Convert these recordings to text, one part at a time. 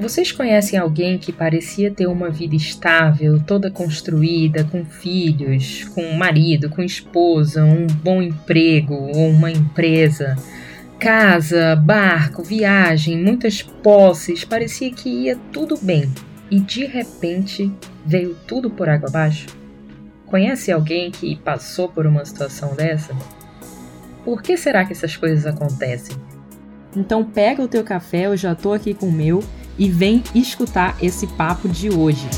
Vocês conhecem alguém que parecia ter uma vida estável, toda construída, com filhos, com marido, com esposa, um bom emprego ou uma empresa, casa, barco, viagem, muitas posses, parecia que ia tudo bem e de repente veio tudo por água abaixo? Conhece alguém que passou por uma situação dessa? Por que será que essas coisas acontecem? Então pega o teu café, eu já tô aqui com o meu e vem escutar esse papo de hoje.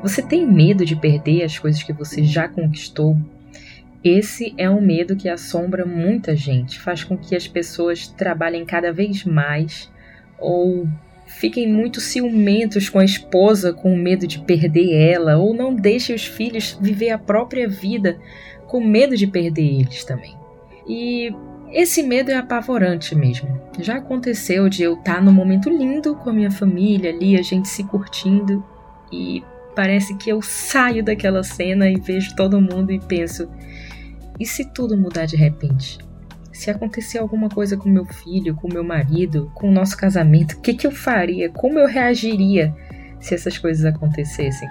Você tem medo de perder as coisas que você já conquistou? Esse é um medo que assombra muita gente, faz com que as pessoas trabalhem cada vez mais ou fiquem muito ciumentos com a esposa com medo de perder ela, ou não deixem os filhos viver a própria vida com medo de perder eles também. E esse medo é apavorante mesmo. Já aconteceu de eu estar num momento lindo com a minha família ali, a gente se curtindo, e parece que eu saio daquela cena e vejo todo mundo e penso: e se tudo mudar de repente? Se acontecer alguma coisa com meu filho, com meu marido, com o nosso casamento, o que, que eu faria? Como eu reagiria se essas coisas acontecessem?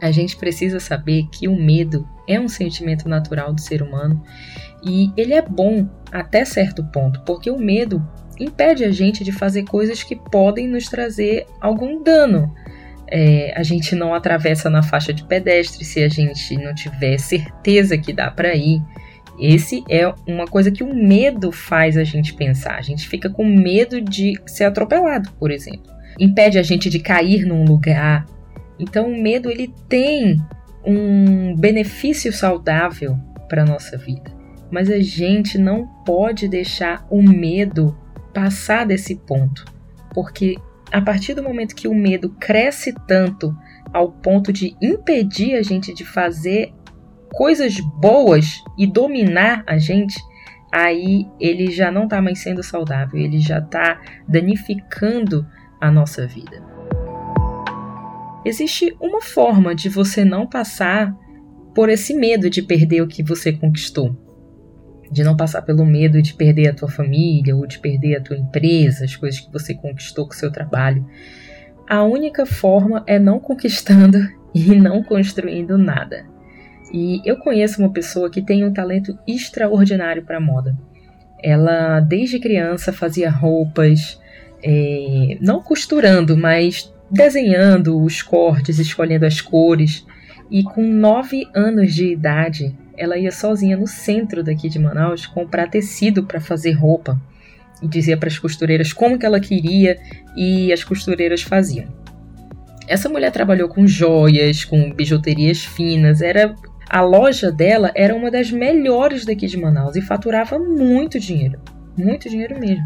A gente precisa saber que o medo é um sentimento natural do ser humano e ele é bom até certo ponto, porque o medo impede a gente de fazer coisas que podem nos trazer algum dano. É, a gente não atravessa na faixa de pedestre se a gente não tiver certeza que dá para ir. Esse é uma coisa que o medo faz a gente pensar. A gente fica com medo de ser atropelado, por exemplo. Impede a gente de cair num lugar. Então o medo ele tem um benefício saudável para nossa vida. Mas a gente não pode deixar o medo passar desse ponto, porque a partir do momento que o medo cresce tanto ao ponto de impedir a gente de fazer coisas boas e dominar a gente, aí ele já não está mais sendo saudável, ele já está danificando a nossa vida. Existe uma forma de você não passar por esse medo de perder o que você conquistou. De não passar pelo medo de perder a tua família ou de perder a tua empresa, as coisas que você conquistou com o seu trabalho. A única forma é não conquistando e não construindo nada. E eu conheço uma pessoa que tem um talento extraordinário para moda. Ela, desde criança, fazia roupas, é, não costurando, mas desenhando os cortes, escolhendo as cores. E com nove anos de idade, ela ia sozinha no centro daqui de Manaus comprar tecido para fazer roupa. E dizia para as costureiras como que ela queria e as costureiras faziam. Essa mulher trabalhou com joias, com bijuterias finas, era a loja dela era uma das melhores daqui de Manaus e faturava muito dinheiro. Muito dinheiro mesmo.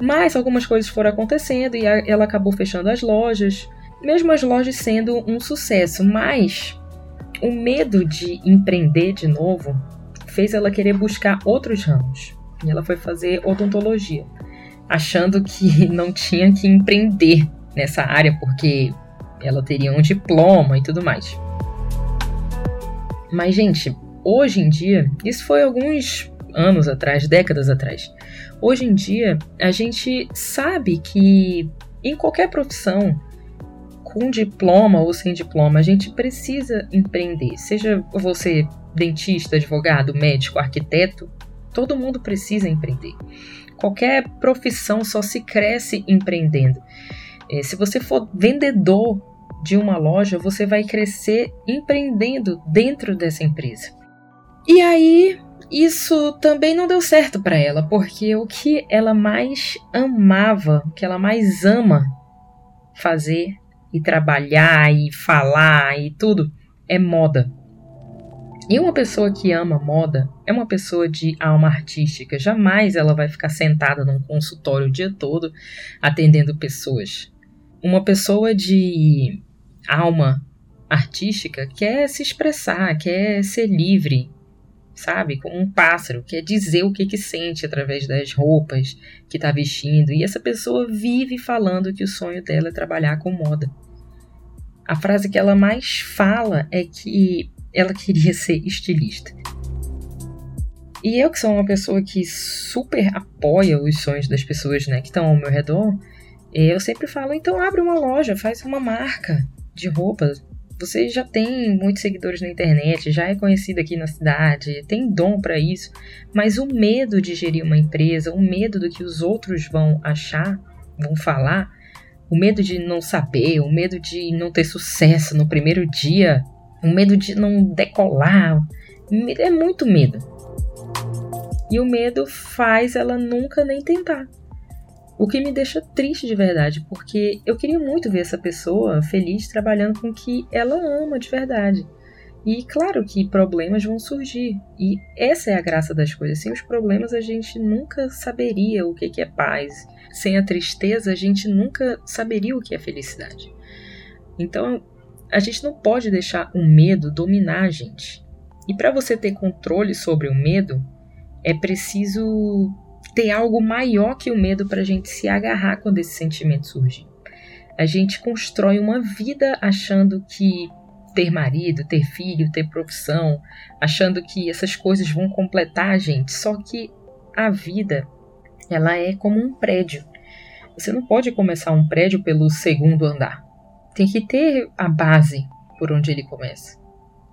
Mas algumas coisas foram acontecendo e ela acabou fechando as lojas, mesmo as lojas sendo um sucesso. Mas o medo de empreender de novo fez ela querer buscar outros ramos. E ela foi fazer odontologia, achando que não tinha que empreender nessa área porque ela teria um diploma e tudo mais. Mas, gente, hoje em dia, isso foi alguns anos atrás, décadas atrás. Hoje em dia, a gente sabe que em qualquer profissão, com diploma ou sem diploma, a gente precisa empreender. Seja você dentista, advogado, médico, arquiteto, todo mundo precisa empreender. Qualquer profissão só se cresce empreendendo. É, se você for vendedor de uma loja, você vai crescer empreendendo dentro dessa empresa. E aí, isso também não deu certo para ela, porque o que ela mais amava, o que ela mais ama fazer e trabalhar e falar e tudo é moda. E uma pessoa que ama moda é uma pessoa de alma artística. Jamais ela vai ficar sentada num consultório o dia todo atendendo pessoas. Uma pessoa de alma artística quer se expressar, quer ser livre, sabe? Como um pássaro, quer dizer o que, que sente através das roupas que está vestindo. E essa pessoa vive falando que o sonho dela é trabalhar com moda. a frase que ela mais fala é que ela queria ser estilista. E eu, que sou uma pessoa que super apoia os sonhos das pessoas né, que estão ao meu redor, eu sempre falo: então abre uma loja, faz uma marca de roupa. Você já tem muitos seguidores na internet, já é conhecido aqui na cidade, tem dom para isso, mas o medo de gerir uma empresa, o medo do que os outros vão achar, vão falar, o medo de não saber, o medo de não ter sucesso no primeiro dia, o medo de não decolar, é muito medo. E o medo faz ela nunca nem tentar. O que me deixa triste de verdade, porque eu queria muito ver essa pessoa feliz trabalhando com o que ela ama de verdade. E claro que problemas vão surgir. E essa é a graça das coisas. Sem os problemas a gente nunca saberia o que é paz. Sem a tristeza a gente nunca saberia o que é felicidade. Então a gente não pode deixar o medo dominar a gente. E para você ter controle sobre o medo, é preciso ter algo maior que o medo para a gente se agarrar quando esse sentimento surge. A gente constrói uma vida achando que ter marido, ter filho, ter profissão, achando que essas coisas vão completar a gente. Só que a vida, ela é como um prédio. Você não pode começar um prédio pelo segundo andar. Tem que ter a base por onde ele começa.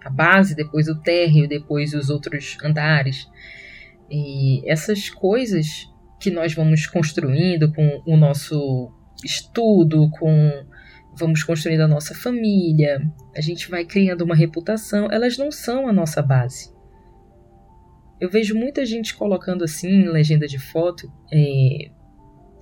A base, depois o térreo, depois os outros andares. E essas coisas que nós vamos construindo com o nosso estudo, com vamos construindo a nossa família, a gente vai criando uma reputação, elas não são a nossa base. Eu vejo muita gente colocando assim, legenda de foto, é,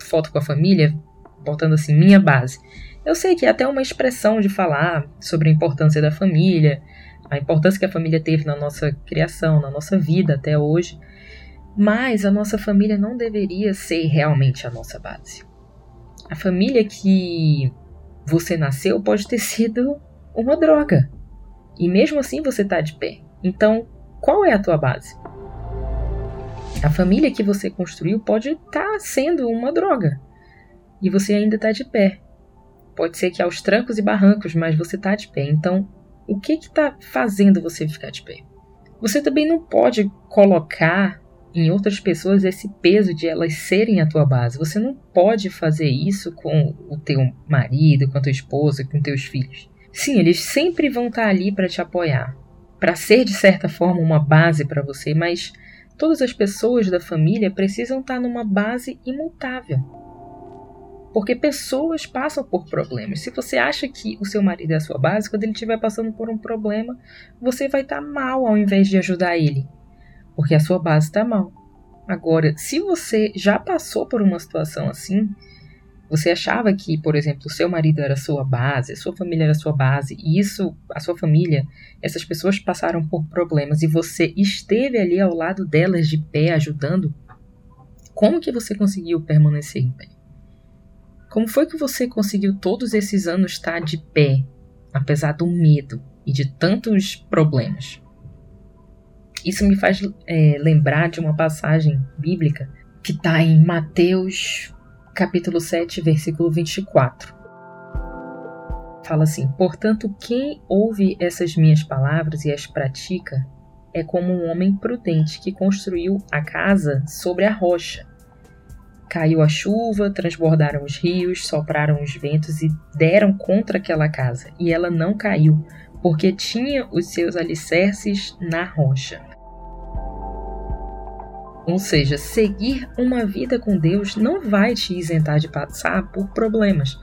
foto com a família, botando assim, minha base. Eu sei que é até uma expressão de falar sobre a importância da família, a importância que a família teve na nossa criação, na nossa vida até hoje. Mas a nossa família não deveria ser realmente a nossa base. A família que você nasceu pode ter sido uma droga. E mesmo assim você está de pé. Então, qual é a tua base? A família que você construiu pode estar tá sendo uma droga. E você ainda está de pé. Pode ser que aos trancos e barrancos, mas você está de pé. Então, o que está fazendo você ficar de pé? Você também não pode colocar em outras pessoas esse peso de elas serem a tua base. Você não pode fazer isso com o teu marido, com a tua esposa, com teus filhos. Sim, eles sempre vão estar ali para te apoiar, para ser de certa forma uma base para você, mas todas as pessoas da família precisam estar numa base imutável. Porque pessoas passam por problemas. Se você acha que o seu marido é a sua base, quando ele estiver passando por um problema, você vai estar mal ao invés de ajudar ele porque a sua base está mal. Agora, se você já passou por uma situação assim, você achava que, por exemplo, o seu marido era sua base, a sua família era sua base, e isso, a sua família, essas pessoas passaram por problemas e você esteve ali ao lado delas de pé ajudando, como que você conseguiu permanecer em pé? Como foi que você conseguiu todos esses anos estar de pé, apesar do medo e de tantos problemas? Isso me faz é, lembrar de uma passagem bíblica que está em Mateus capítulo 7, versículo 24. Fala assim: Portanto, quem ouve essas minhas palavras e as pratica é como um homem prudente que construiu a casa sobre a rocha. Caiu a chuva, transbordaram os rios, sopraram os ventos e deram contra aquela casa, e ela não caiu, porque tinha os seus alicerces na rocha. Ou seja, seguir uma vida com Deus não vai te isentar de passar por problemas,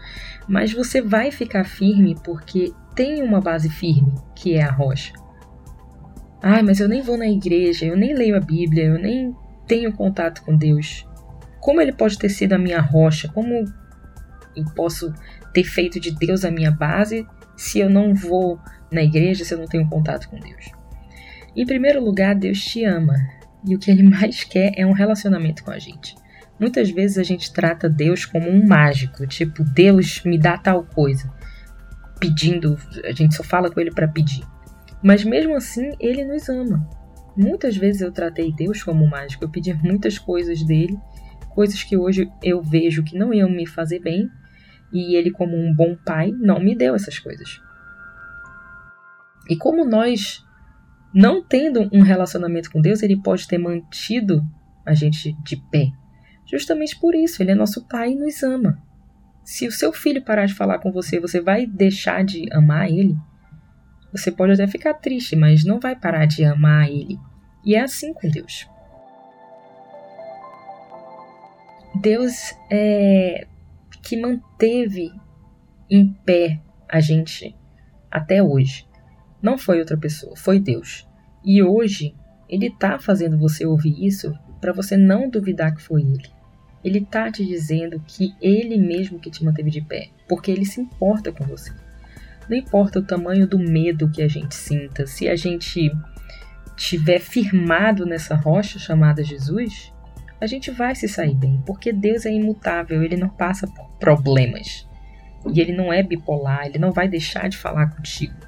mas você vai ficar firme porque tem uma base firme, que é a rocha. Ah, mas eu nem vou na igreja, eu nem leio a Bíblia, eu nem tenho contato com Deus. Como ele pode ter sido a minha rocha? Como eu posso ter feito de Deus a minha base se eu não vou na igreja, se eu não tenho contato com Deus? Em primeiro lugar, Deus te ama. E o que ele mais quer é um relacionamento com a gente. Muitas vezes a gente trata Deus como um mágico, tipo, Deus me dá tal coisa. Pedindo, a gente só fala com ele para pedir. Mas mesmo assim, ele nos ama. Muitas vezes eu tratei Deus como um mágico, eu pedi muitas coisas dele, coisas que hoje eu vejo que não iam me fazer bem, e ele, como um bom pai, não me deu essas coisas. E como nós, não tendo um relacionamento com Deus, ele pode ter mantido a gente de pé. Justamente por isso, ele é nosso pai e nos ama. Se o seu filho parar de falar com você, você vai deixar de amar ele? Você pode até ficar triste, mas não vai parar de amar ele. E é assim com Deus. Deus é que manteve em pé a gente até hoje. Não foi outra pessoa, foi Deus. E hoje ele está fazendo você ouvir isso para você não duvidar que foi ele. Ele está te dizendo que ele mesmo que te manteve de pé, porque ele se importa com você. Não importa o tamanho do medo que a gente sinta, se a gente tiver firmado nessa rocha chamada Jesus, a gente vai se sair bem, porque Deus é imutável, ele não passa por problemas. E ele não é bipolar, ele não vai deixar de falar contigo.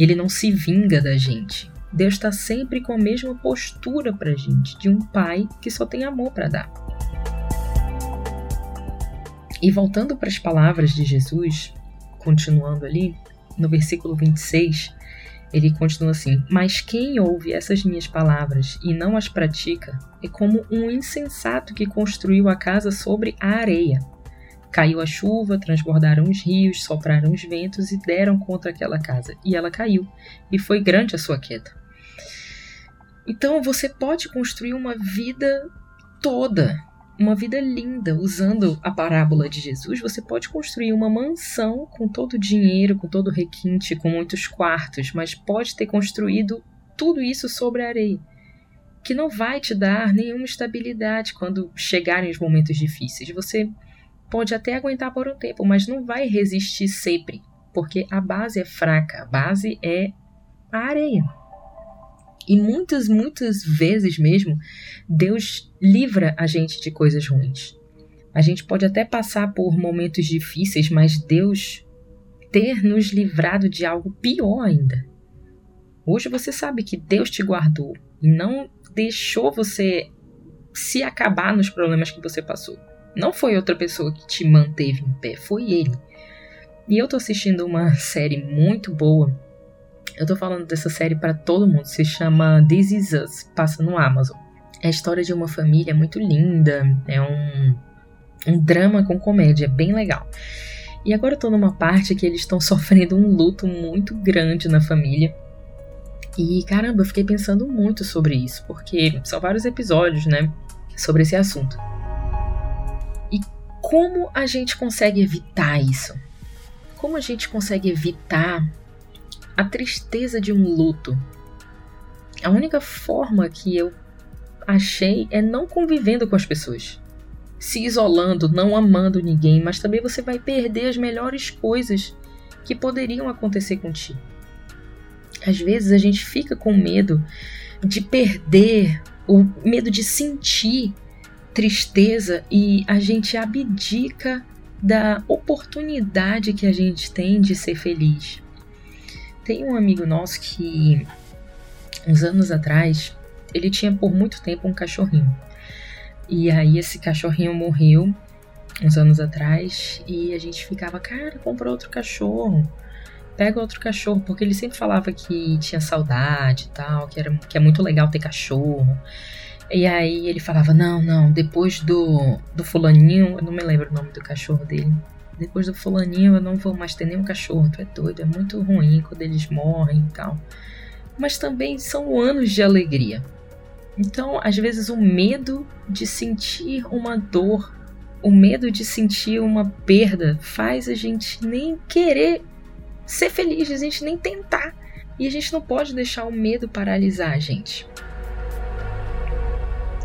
Ele não se vinga da gente. Deus está sempre com a mesma postura para gente, de um pai que só tem amor para dar. E voltando para as palavras de Jesus, continuando ali, no versículo 26, ele continua assim: Mas quem ouve essas minhas palavras e não as pratica é como um insensato que construiu a casa sobre a areia. Caiu a chuva, transbordaram os rios, sopraram os ventos e deram contra aquela casa, e ela caiu, e foi grande a sua queda. Então você pode construir uma vida toda, uma vida linda, usando a parábola de Jesus. Você pode construir uma mansão com todo o dinheiro, com todo o requinte, com muitos quartos, mas pode ter construído tudo isso sobre a areia, que não vai te dar nenhuma estabilidade quando chegarem os momentos difíceis. Você pode até aguentar por um tempo, mas não vai resistir sempre, porque a base é fraca, a base é a areia. E muitas, muitas vezes mesmo, Deus livra a gente de coisas ruins. A gente pode até passar por momentos difíceis, mas Deus ter nos livrado de algo pior ainda. Hoje você sabe que Deus te guardou e não deixou você se acabar nos problemas que você passou. Não foi outra pessoa que te manteve em pé, foi ele. E eu tô assistindo uma série muito boa. Eu tô falando dessa série para todo mundo. Se chama This Is Us, passa no Amazon. É a história de uma família muito linda. É um, um drama com comédia, bem legal. E agora eu tô numa parte que eles estão sofrendo um luto muito grande na família. E caramba, eu fiquei pensando muito sobre isso, porque são vários episódios, né, sobre esse assunto. Como a gente consegue evitar isso? Como a gente consegue evitar a tristeza de um luto? A única forma que eu achei é não convivendo com as pessoas. Se isolando, não amando ninguém, mas também você vai perder as melhores coisas que poderiam acontecer contigo. Às vezes a gente fica com medo de perder, o medo de sentir tristeza e a gente abdica da oportunidade que a gente tem de ser feliz. Tem um amigo nosso que, uns anos atrás, ele tinha por muito tempo um cachorrinho. E aí esse cachorrinho morreu uns anos atrás e a gente ficava, cara, compra outro cachorro. Pega outro cachorro, porque ele sempre falava que tinha saudade e tal, que, era, que é muito legal ter cachorro. E aí ele falava: Não, não, depois do, do Fulaninho, eu não me lembro o nome do cachorro dele. Depois do Fulaninho eu não vou mais ter nenhum cachorro, tu é doido, é muito ruim quando eles morrem e tal. Mas também são anos de alegria. Então, às vezes, o medo de sentir uma dor, o medo de sentir uma perda, faz a gente nem querer ser feliz, a gente nem tentar. E a gente não pode deixar o medo paralisar a gente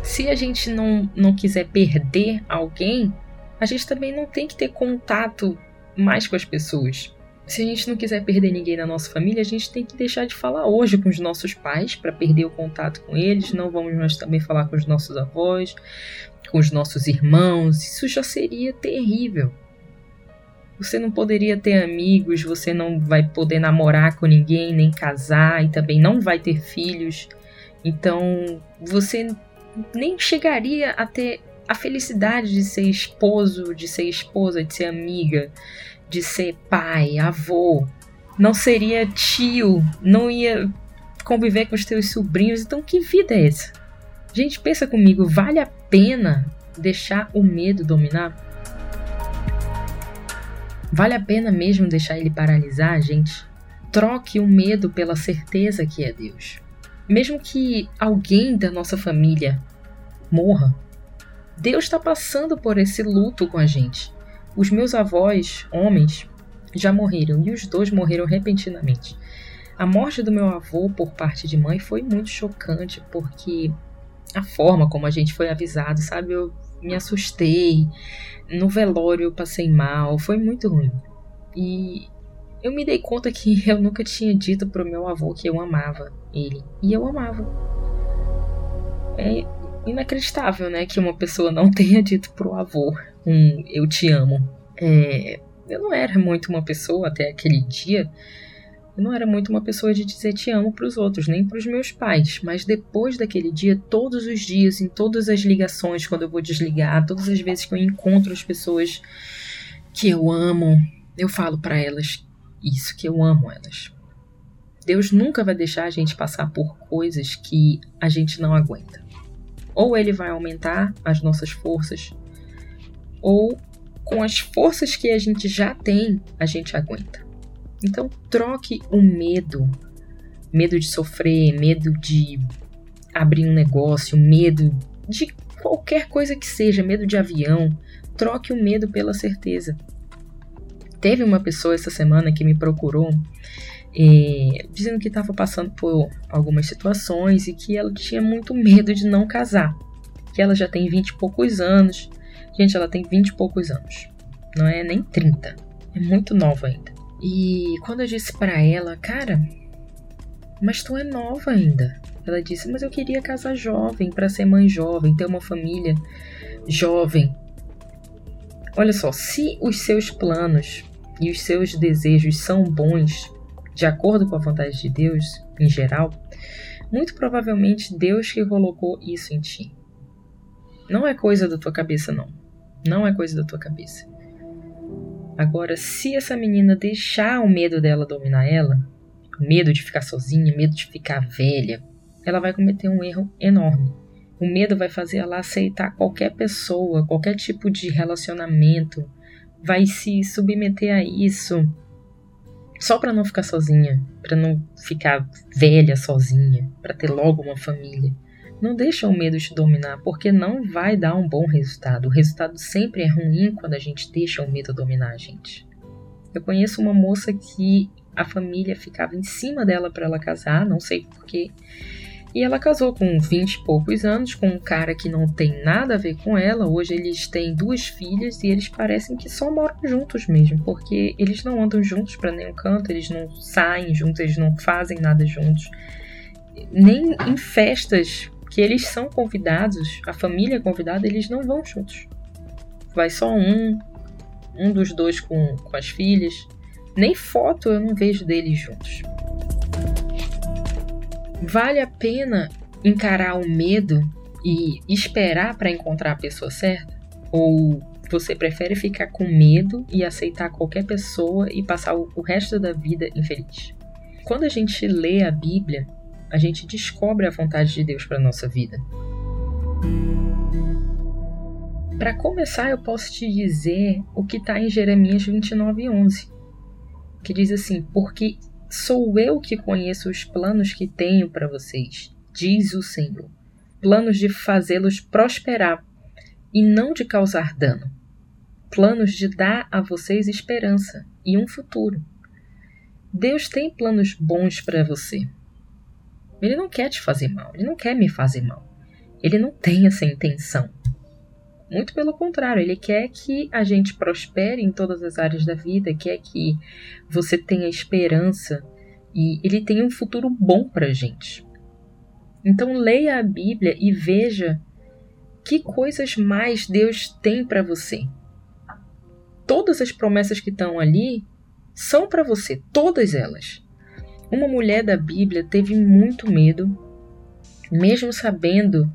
se a gente não, não quiser perder alguém, a gente também não tem que ter contato mais com as pessoas. Se a gente não quiser perder ninguém na nossa família, a gente tem que deixar de falar hoje com os nossos pais para perder o contato com eles. Não vamos mais também falar com os nossos avós, com os nossos irmãos. Isso já seria terrível. Você não poderia ter amigos, você não vai poder namorar com ninguém, nem casar e também não vai ter filhos. Então, você nem chegaria a ter a felicidade de ser esposo, de ser esposa, de ser amiga, de ser pai, avô. não seria tio, não ia conviver com os teus sobrinhos. Então, que vida é essa? Gente, pensa comigo, vale a pena deixar o medo dominar? Vale a pena mesmo deixar ele paralisar gente? Troque o medo pela certeza que é Deus. Mesmo que alguém da nossa família morra, Deus está passando por esse luto com a gente. Os meus avós, homens, já morreram e os dois morreram repentinamente. A morte do meu avô por parte de mãe foi muito chocante porque a forma como a gente foi avisado, sabe? Eu me assustei. No velório eu passei mal, foi muito ruim. E eu me dei conta que eu nunca tinha dito pro meu avô que eu amava ele. E eu amava. É inacreditável, né? Que uma pessoa não tenha dito pro avô um eu te amo. É, eu não era muito uma pessoa até aquele dia. Eu não era muito uma pessoa de dizer te amo para os outros, nem para os meus pais. Mas depois daquele dia, todos os dias, em todas as ligações, quando eu vou desligar, todas as vezes que eu encontro as pessoas que eu amo, eu falo para elas isso, que eu amo elas. Deus nunca vai deixar a gente passar por coisas que a gente não aguenta. Ou ele vai aumentar as nossas forças, ou com as forças que a gente já tem, a gente aguenta. Então, troque o medo, medo de sofrer, medo de abrir um negócio, medo de qualquer coisa que seja, medo de avião, troque o medo pela certeza. Teve uma pessoa essa semana que me procurou eh, dizendo que estava passando por algumas situações e que ela tinha muito medo de não casar. Que ela já tem 20 e poucos anos Gente, ela tem 20 e poucos anos. Não é nem 30. É muito nova ainda. E quando eu disse para ela, cara, mas tu é nova ainda. Ela disse, mas eu queria casar jovem, para ser mãe jovem, ter uma família jovem. Olha só, se os seus planos e os seus desejos são bons, de acordo com a vontade de Deus, em geral, muito provavelmente Deus que colocou isso em ti. Não é coisa da tua cabeça, não. Não é coisa da tua cabeça. Agora, se essa menina deixar o medo dela dominar ela, medo de ficar sozinha, medo de ficar velha, ela vai cometer um erro enorme. O medo vai fazer ela aceitar qualquer pessoa, qualquer tipo de relacionamento, vai se submeter a isso só para não ficar sozinha, para não ficar velha sozinha, para ter logo uma família. Não deixa o medo te dominar, porque não vai dar um bom resultado. O resultado sempre é ruim quando a gente deixa o medo dominar a gente. Eu conheço uma moça que a família ficava em cima dela para ela casar, não sei porquê. E ela casou com 20 e poucos anos com um cara que não tem nada a ver com ela. Hoje eles têm duas filhas e eles parecem que só moram juntos mesmo, porque eles não andam juntos para nenhum canto, eles não saem juntos, eles não fazem nada juntos. Nem em festas que eles são convidados, a família é convidada, eles não vão juntos. Vai só um, um dos dois com, com as filhas. Nem foto eu não vejo deles juntos. Vale a pena encarar o medo e esperar para encontrar a pessoa certa? Ou você prefere ficar com medo e aceitar qualquer pessoa e passar o resto da vida infeliz? Quando a gente lê a Bíblia, a gente descobre a vontade de Deus para nossa vida. Para começar, eu posso te dizer o que está em Jeremias 29:11, que diz assim: Porque sou eu que conheço os planos que tenho para vocês, diz o Senhor, planos de fazê-los prosperar e não de causar dano, planos de dar a vocês esperança e um futuro. Deus tem planos bons para você. Ele não quer te fazer mal, ele não quer me fazer mal. Ele não tem essa intenção. Muito pelo contrário, ele quer que a gente prospere em todas as áreas da vida, quer que você tenha esperança e ele tem um futuro bom para gente. Então leia a Bíblia e veja que coisas mais Deus tem para você. Todas as promessas que estão ali são para você, todas elas. Uma mulher da Bíblia teve muito medo, mesmo sabendo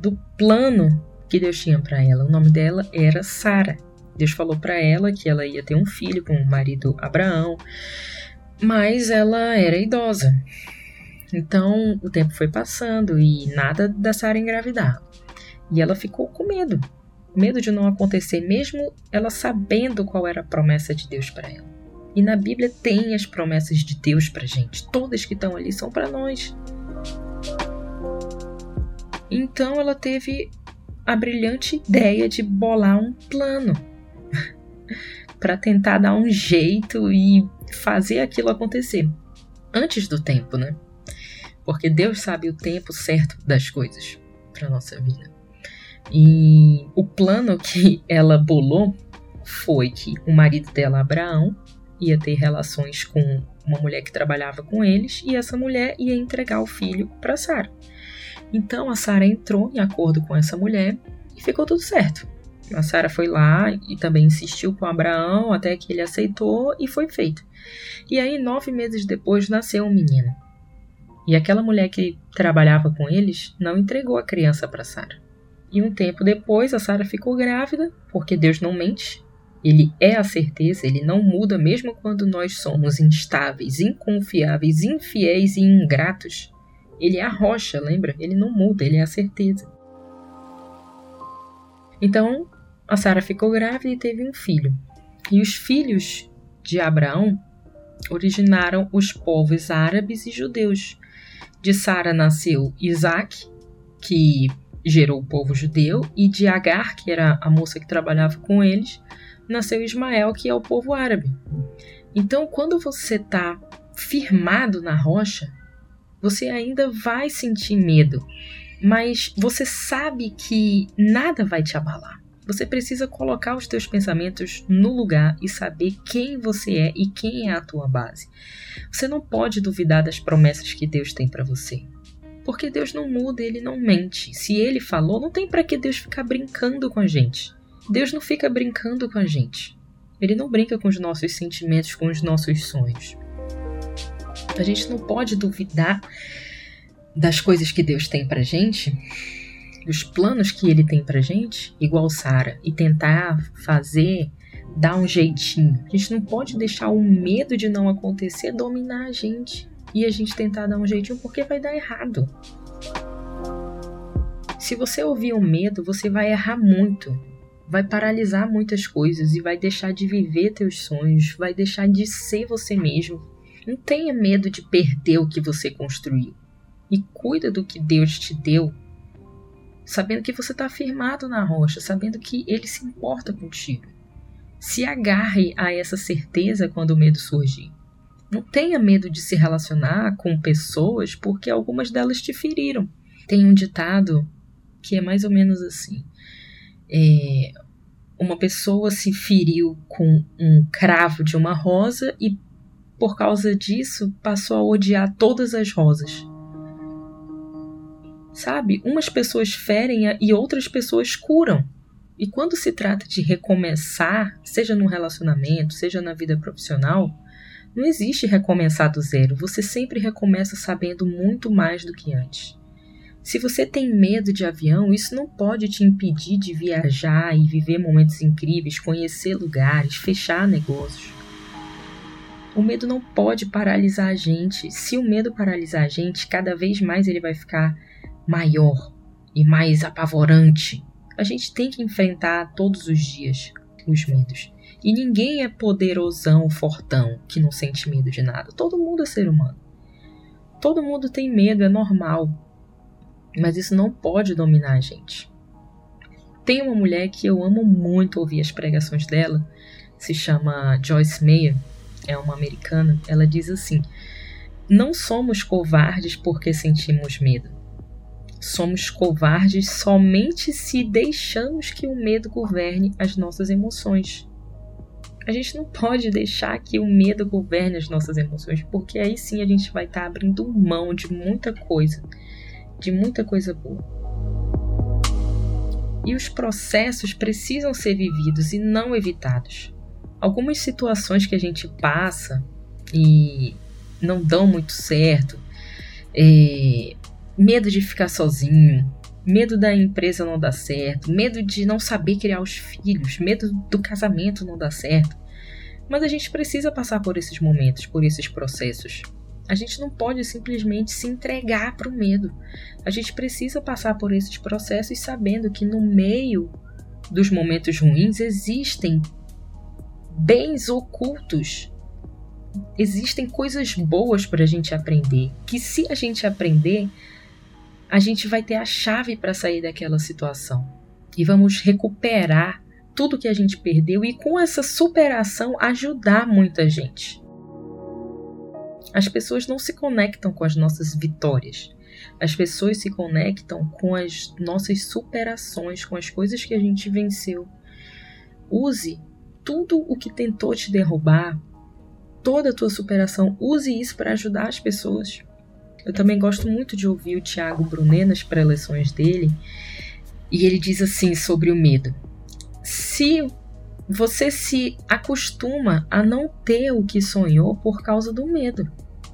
do plano que Deus tinha para ela. O nome dela era Sara. Deus falou para ela que ela ia ter um filho com o marido Abraão. Mas ela era idosa. Então o tempo foi passando e nada da Sara engravidar. E ela ficou com medo. Medo de não acontecer, mesmo ela sabendo qual era a promessa de Deus para ela. E na Bíblia tem as promessas de Deus pra gente. Todas que estão ali são para nós. Então ela teve a brilhante ideia de bolar um plano para tentar dar um jeito e fazer aquilo acontecer antes do tempo, né? Porque Deus sabe o tempo certo das coisas para nossa vida. E o plano que ela bolou foi que o marido dela, Abraão, ia ter relações com uma mulher que trabalhava com eles e essa mulher ia entregar o filho para Sara. Então a Sara entrou em acordo com essa mulher e ficou tudo certo. A Sara foi lá e também insistiu com Abraão até que ele aceitou e foi feito. E aí, nove meses depois, nasceu um menino. E aquela mulher que trabalhava com eles não entregou a criança para Sara. E um tempo depois, a Sara ficou grávida, porque Deus não mente. Ele é a certeza, ele não muda mesmo quando nós somos instáveis, inconfiáveis, infiéis e ingratos. Ele é a rocha, lembra? Ele não muda, ele é a certeza. Então, a Sara ficou grávida e teve um filho. E os filhos de Abraão originaram os povos árabes e judeus. De Sara nasceu Isaac, que gerou o povo judeu, e de Agar, que era a moça que trabalhava com eles, nasceu Ismael, que é o povo árabe. Então, quando você está firmado na rocha, você ainda vai sentir medo, mas você sabe que nada vai te abalar. Você precisa colocar os teus pensamentos no lugar e saber quem você é e quem é a tua base. Você não pode duvidar das promessas que Deus tem para você. Porque Deus não muda, ele não mente. Se ele falou, não tem para que Deus ficar brincando com a gente. Deus não fica brincando com a gente. Ele não brinca com os nossos sentimentos, com os nossos sonhos. A gente não pode duvidar das coisas que Deus tem pra gente, dos planos que ele tem pra gente, igual Sara, e tentar fazer, dar um jeitinho. A gente não pode deixar o medo de não acontecer dominar a gente e a gente tentar dar um jeitinho porque vai dar errado. Se você ouvir o medo, você vai errar muito vai paralisar muitas coisas e vai deixar de viver teus sonhos, vai deixar de ser você mesmo. Não tenha medo de perder o que você construiu. E cuida do que Deus te deu, sabendo que você está firmado na rocha, sabendo que Ele se importa contigo. Se agarre a essa certeza quando o medo surgir. Não tenha medo de se relacionar com pessoas porque algumas delas te feriram. Tem um ditado que é mais ou menos assim: é, uma pessoa se feriu com um cravo de uma rosa e, por causa disso, passou a odiar todas as rosas. Sabe? Umas pessoas ferem e outras pessoas curam. E quando se trata de recomeçar, seja no relacionamento, seja na vida profissional, não existe recomeçar do zero. Você sempre recomeça sabendo muito mais do que antes. Se você tem medo de avião, isso não pode te impedir de viajar e viver momentos incríveis, conhecer lugares, fechar negócios. O medo não pode paralisar a gente. Se o medo paralisar a gente, cada vez mais ele vai ficar maior e mais apavorante. A gente tem que enfrentar todos os dias os medos. E ninguém é poderosão, fortão, que não sente medo de nada. Todo mundo é ser humano. Todo mundo tem medo, é normal. Mas isso não pode dominar a gente. Tem uma mulher que eu amo muito ouvir as pregações dela, se chama Joyce Meyer, é uma americana. Ela diz assim: Não somos covardes porque sentimos medo. Somos covardes somente se deixamos que o medo governe as nossas emoções. A gente não pode deixar que o medo governe as nossas emoções, porque aí sim a gente vai estar tá abrindo mão de muita coisa de muita coisa boa. E os processos precisam ser vividos e não evitados. Algumas situações que a gente passa e não dão muito certo, é, medo de ficar sozinho, medo da empresa não dar certo, medo de não saber criar os filhos, medo do casamento não dar certo. Mas a gente precisa passar por esses momentos, por esses processos. A gente não pode simplesmente se entregar para o medo. A gente precisa passar por esses processos sabendo que no meio dos momentos ruins existem bens ocultos. Existem coisas boas para a gente aprender. Que se a gente aprender, a gente vai ter a chave para sair daquela situação. E vamos recuperar tudo que a gente perdeu e com essa superação ajudar muita gente. As pessoas não se conectam com as nossas vitórias. As pessoas se conectam com as nossas superações, com as coisas que a gente venceu. Use tudo o que tentou te derrubar, toda a tua superação, use isso para ajudar as pessoas. Eu também gosto muito de ouvir o Tiago Brunet nas preleções dele, e ele diz assim sobre o medo: se você se acostuma a não ter o que sonhou por causa do medo.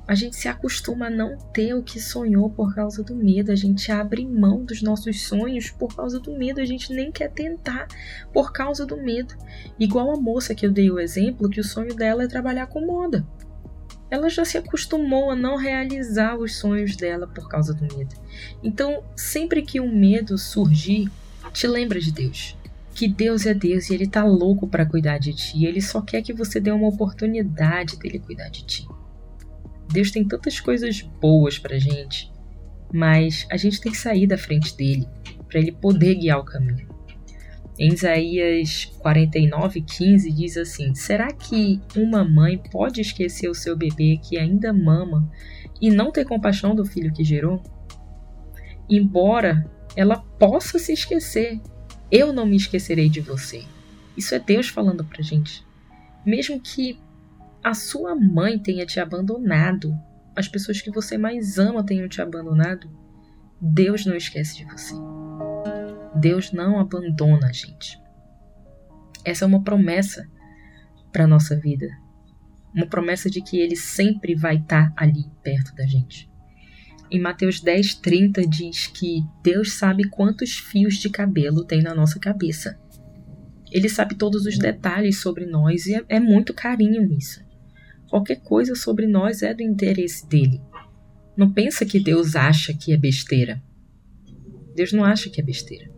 A gente se acostuma a não ter o que sonhou por causa do medo. A gente abre mão dos nossos sonhos por causa do medo. A gente nem quer tentar por causa do medo. Igual a moça que eu dei o exemplo, que o sonho dela é trabalhar com moda. Ela já se acostumou a não realizar os sonhos dela por causa do medo. Então, sempre que o medo surgir, te lembra de Deus que Deus é Deus e Ele tá louco para cuidar de ti. Ele só quer que você dê uma oportunidade dele cuidar de ti. Deus tem tantas coisas boas pra gente, mas a gente tem que sair da frente dele para ele poder guiar o caminho. Em Isaías 49:15 diz assim: Será que uma mãe pode esquecer o seu bebê que ainda mama e não ter compaixão do filho que gerou? Embora ela possa se esquecer, eu não me esquecerei de você. Isso é Deus falando pra gente. Mesmo que a sua mãe tenha te abandonado, as pessoas que você mais ama tenham te abandonado, Deus não esquece de você. Deus não abandona a gente. Essa é uma promessa para nossa vida. Uma promessa de que ele sempre vai estar tá ali perto da gente. Em Mateus 10, 30 diz que Deus sabe quantos fios de cabelo tem na nossa cabeça. Ele sabe todos os detalhes sobre nós e é, é muito carinho nisso. Qualquer coisa sobre nós é do interesse dele. Não pensa que Deus acha que é besteira. Deus não acha que é besteira.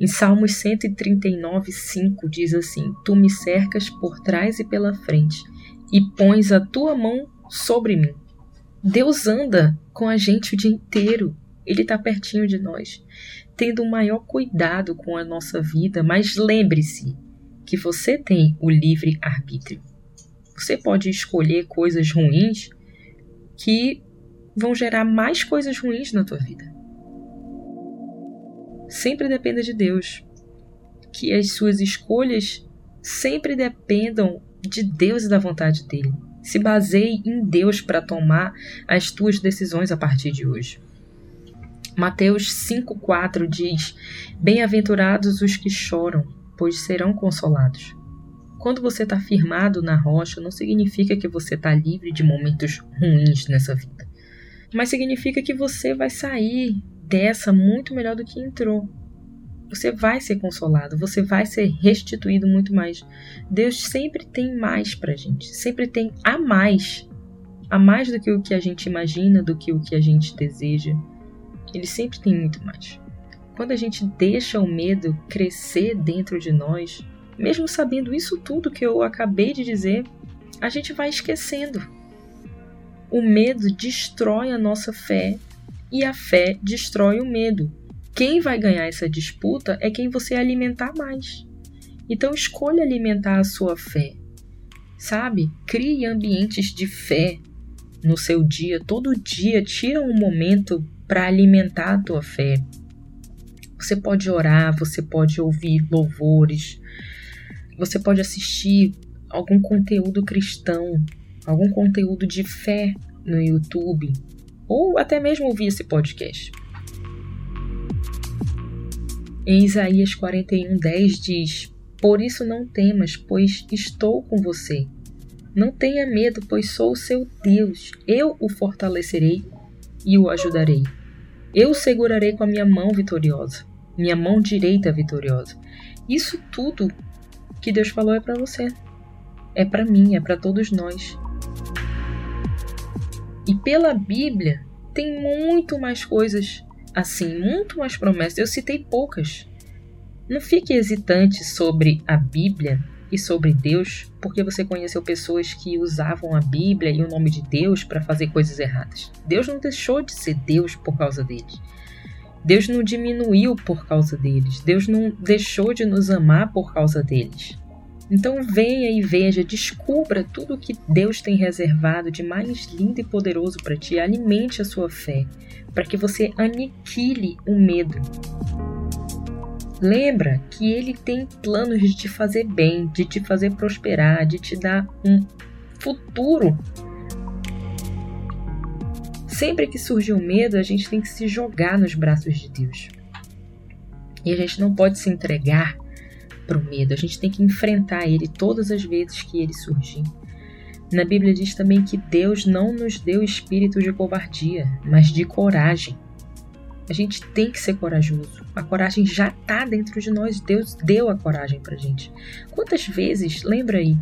Em Salmos 139, 5 diz assim: Tu me cercas por trás e pela frente, e pões a tua mão sobre mim. Deus anda com a gente o dia inteiro. Ele está pertinho de nós, tendo o maior cuidado com a nossa vida. Mas lembre-se que você tem o livre arbítrio. Você pode escolher coisas ruins que vão gerar mais coisas ruins na tua vida. Sempre dependa de Deus. Que as suas escolhas sempre dependam de Deus e da vontade dele. Se baseie em Deus para tomar as tuas decisões a partir de hoje. Mateus 5,4 diz: Bem-aventurados os que choram, pois serão consolados. Quando você está firmado na rocha, não significa que você está livre de momentos ruins nessa vida, mas significa que você vai sair dessa muito melhor do que entrou você vai ser consolado, você vai ser restituído muito mais. Deus sempre tem mais pra gente, sempre tem a mais, a mais do que o que a gente imagina, do que o que a gente deseja. Ele sempre tem muito mais. Quando a gente deixa o medo crescer dentro de nós, mesmo sabendo isso tudo que eu acabei de dizer, a gente vai esquecendo. O medo destrói a nossa fé e a fé destrói o medo. Quem vai ganhar essa disputa é quem você alimentar mais. Então escolha alimentar a sua fé. Sabe? Crie ambientes de fé no seu dia. Todo dia tira um momento para alimentar a tua fé. Você pode orar, você pode ouvir louvores, você pode assistir algum conteúdo cristão, algum conteúdo de fé no YouTube, ou até mesmo ouvir esse podcast. Em Isaías 41:10 diz: Por isso não temas, pois estou com você. Não tenha medo, pois sou o seu Deus. Eu o fortalecerei e o ajudarei. Eu o segurarei com a minha mão vitoriosa, minha mão direita vitoriosa. Isso tudo que Deus falou é para você. é para mim, é para todos nós. E pela Bíblia tem muito mais coisas assim, muito mais promessas. Eu citei poucas. Não fique hesitante sobre a Bíblia e sobre Deus porque você conheceu pessoas que usavam a Bíblia e o nome de Deus para fazer coisas erradas. Deus não deixou de ser Deus por causa deles. Deus não diminuiu por causa deles. Deus não deixou de nos amar por causa deles. Então venha e veja, descubra tudo o que Deus tem reservado de mais lindo e poderoso para ti. Alimente a sua fé, para que você aniquile o medo. Lembra que ele tem planos de te fazer bem, de te fazer prosperar, de te dar um futuro. Sempre que surge um medo, a gente tem que se jogar nos braços de Deus. E a gente não pode se entregar para o medo, a gente tem que enfrentar ele todas as vezes que ele surgir. Na Bíblia diz também que Deus não nos deu espírito de covardia, mas de coragem. A gente tem que ser corajoso. A coragem já está dentro de nós. Deus deu a coragem para gente. Quantas vezes, lembra aí,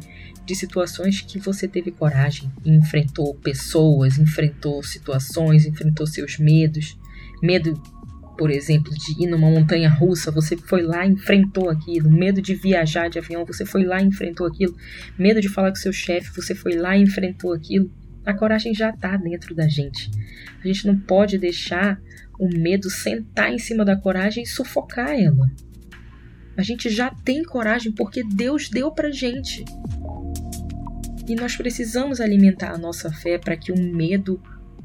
de situações que você teve coragem enfrentou pessoas, enfrentou situações, enfrentou seus medos, medo por exemplo, de ir numa montanha russa, você foi lá e enfrentou aquilo. Medo de viajar de avião, você foi lá e enfrentou aquilo. Medo de falar com seu chefe, você foi lá e enfrentou aquilo. A coragem já está dentro da gente. A gente não pode deixar o medo sentar em cima da coragem e sufocar ela. A gente já tem coragem porque Deus deu pra gente. E nós precisamos alimentar a nossa fé para que o medo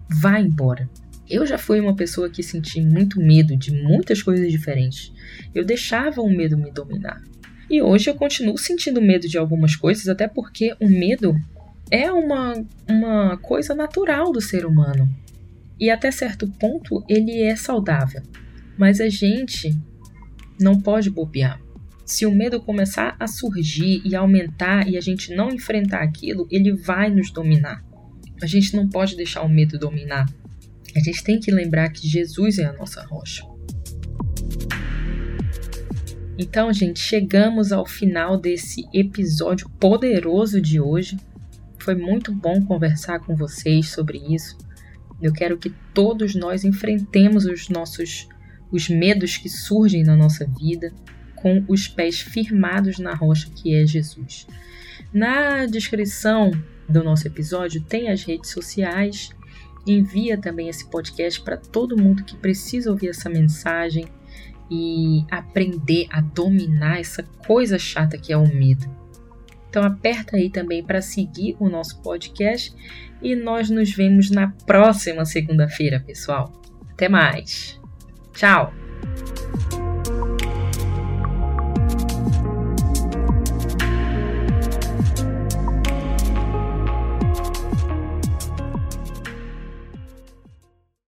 vá embora. Eu já fui uma pessoa que senti muito medo de muitas coisas diferentes. Eu deixava o medo me dominar. E hoje eu continuo sentindo medo de algumas coisas, até porque o medo é uma, uma coisa natural do ser humano. E até certo ponto ele é saudável. Mas a gente não pode bobear. Se o medo começar a surgir e aumentar e a gente não enfrentar aquilo, ele vai nos dominar. A gente não pode deixar o medo dominar a gente tem que lembrar que Jesus é a nossa rocha. Então, gente, chegamos ao final desse episódio poderoso de hoje. Foi muito bom conversar com vocês sobre isso. Eu quero que todos nós enfrentemos os nossos os medos que surgem na nossa vida com os pés firmados na rocha que é Jesus. Na descrição do nosso episódio tem as redes sociais Envia também esse podcast para todo mundo que precisa ouvir essa mensagem e aprender a dominar essa coisa chata que é o medo. Então aperta aí também para seguir o nosso podcast e nós nos vemos na próxima segunda-feira, pessoal. Até mais. Tchau.